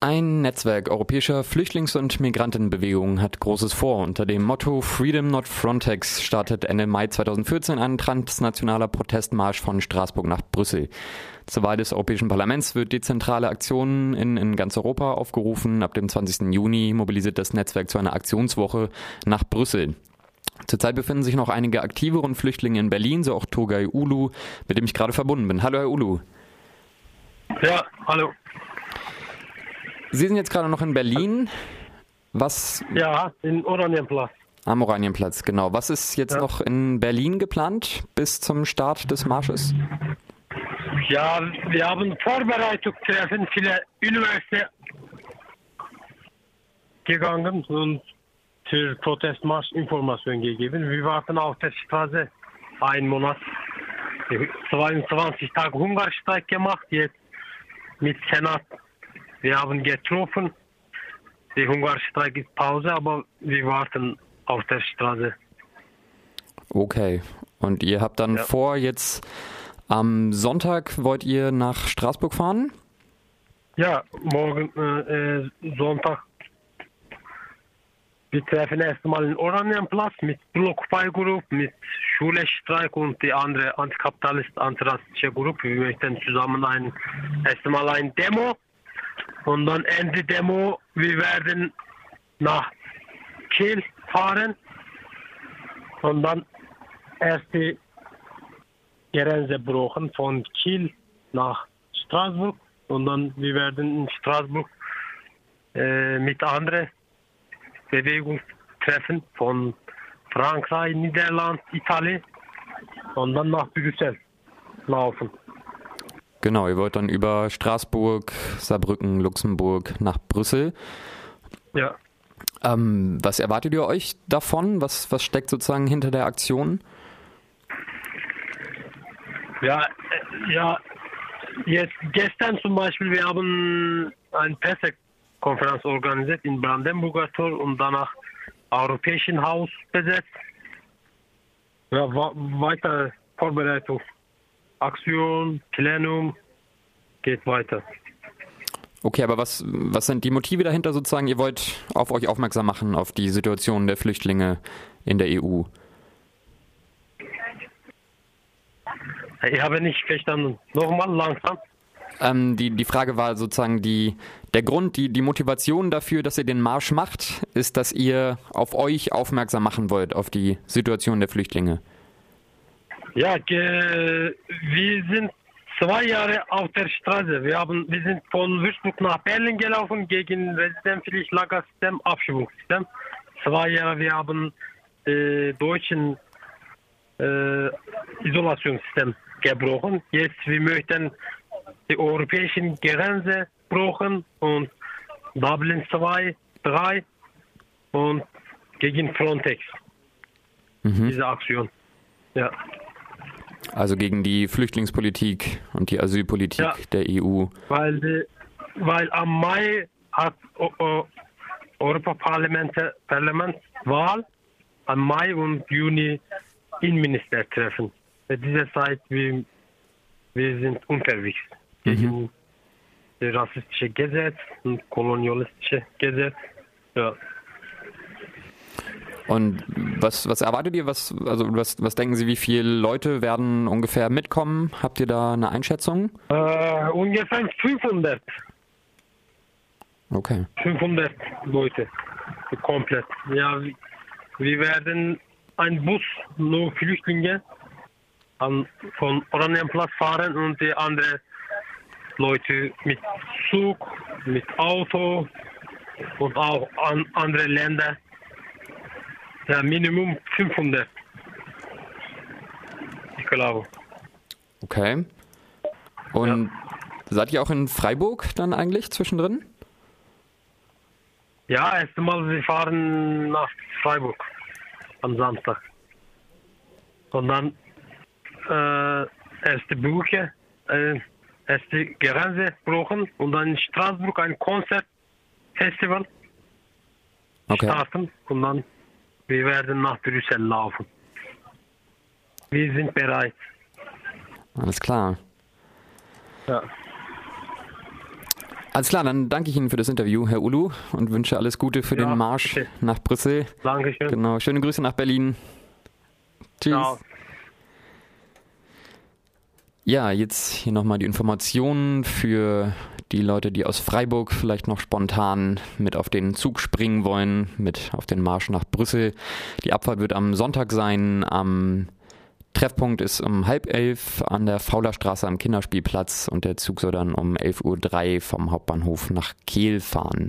Ein Netzwerk europäischer Flüchtlings- und Migrantenbewegungen hat Großes vor. Unter dem Motto Freedom Not Frontex startet Ende Mai 2014 ein transnationaler Protestmarsch von Straßburg nach Brüssel. Zur Wahl des Europäischen Parlaments wird dezentrale Aktionen in, in ganz Europa aufgerufen. Ab dem 20. Juni mobilisiert das Netzwerk zu einer Aktionswoche nach Brüssel. Zurzeit befinden sich noch einige aktivere Flüchtlinge in Berlin, so auch Turgay Ulu, mit dem ich gerade verbunden bin. Hallo, Herr Ulu. Ja, hallo. Sie sind jetzt gerade noch in Berlin. Was? Ja, in Oranienplatz. Am Oranienplatz, genau. Was ist jetzt ja. noch in Berlin geplant bis zum Start des Marsches? Ja, wir haben Vorbereitungstreffen viele Universitäten gegangen und für Protestmarsch Informationen gegeben. Wir warten auf der Straße einen Monat. 22 Tage Hungerstreik gemacht, jetzt mit Senat wir haben getroffen. Der Hungerstreik ist Pause, aber wir warten auf der Straße. Okay. Und ihr habt dann ja. vor, jetzt am Sonntag wollt ihr nach Straßburg fahren? Ja, morgen äh, äh Sonntag. Wir treffen erstmal in Oranienplatz mit Blockfeigruppe, mit Schulestreik und die andere antikapitalist antirassistische Gruppe. Wir möchten zusammen ein erstmal ein Demo und dann Ende Demo, wir werden nach Kiel fahren. Und dann erst die Grenze brauchen von Kiel nach Straßburg. Und dann wir werden in Straßburg äh, mit anderen Bewegungen treffen von Frankreich, Niederland, Italien. Und dann nach Brüssel laufen. Genau, ihr wollt dann über Straßburg, Saarbrücken, Luxemburg nach Brüssel. Ja. Ähm, was erwartet ihr euch davon? Was, was steckt sozusagen hinter der Aktion? Ja, äh, ja, jetzt gestern zum Beispiel, wir haben eine Pressekonferenz organisiert in Brandenburger Tor und danach Europäischen Haus besetzt. Ja, weiter Vorbereitung Aktion, Plenum, geht weiter. Okay, aber was, was sind die Motive dahinter sozusagen? Ihr wollt auf euch aufmerksam machen, auf die Situation der Flüchtlinge in der EU. Ich habe nicht verstanden. Nochmal langsam. Ähm, die, die Frage war sozusagen die, der Grund, die, die Motivation dafür, dass ihr den Marsch macht, ist, dass ihr auf euch aufmerksam machen wollt, auf die Situation der Flüchtlinge. Ja, wir sind zwei Jahre auf der Straße. Wir, haben, wir sind von Würzburg nach Berlin gelaufen gegen Residenzpflicht Lagersystem, Abschiebungssystem. Zwei Jahre wir haben äh, deutschen äh, Isolationssystem gebrochen. Jetzt wir möchten die europäischen Grenze brauchen und Dublin 2, 3 und gegen Frontex. Mhm. Diese Aktion. Ja. Also gegen die Flüchtlingspolitik und die Asylpolitik ja, der EU. Weil, weil am Mai hat Europaparlament Parlamentswahl, am Mai und Juni Innenministertreffen. In dieser Zeit wir, wir sind unterwegs mhm. gegen das rassistische Gesetz und kolonialistische Gesetz. Ja. Und was, was erwartet ihr? Was, also was, was denken Sie, wie viele Leute werden ungefähr mitkommen? Habt ihr da eine Einschätzung? Äh, ungefähr 500. Okay. 500 Leute. Komplett. Ja, wir werden einen Bus nur Flüchtlinge an, von Oranienplatz fahren und die anderen Leute mit Zug, mit Auto und auch an andere Länder ja, Minimum 500. Ich glaube. Okay. Und ja. seid ihr auch in Freiburg dann eigentlich zwischendrin? Ja, erst einmal, wir fahren nach Freiburg am Samstag. Und dann äh, erste Buche, äh, erste Grenze brauchen und dann in Straßburg ein Konzertfestival okay. starten und dann wir werden nach Brüssel laufen. Wir sind bereit. Alles klar. Ja. Alles klar, dann danke ich Ihnen für das Interview, Herr Ulu, und wünsche alles Gute für ja, den Marsch okay. nach Brüssel. Dankeschön. Genau, schöne Grüße nach Berlin. Tschüss. Ciao. Ja, jetzt hier nochmal die Informationen für die Leute, die aus Freiburg vielleicht noch spontan mit auf den Zug springen wollen, mit auf den Marsch nach Brüssel. Die Abfahrt wird am Sonntag sein, am Treffpunkt ist um halb elf an der Faulerstraße am Kinderspielplatz und der Zug soll dann um 11.03 Uhr vom Hauptbahnhof nach Kehl fahren.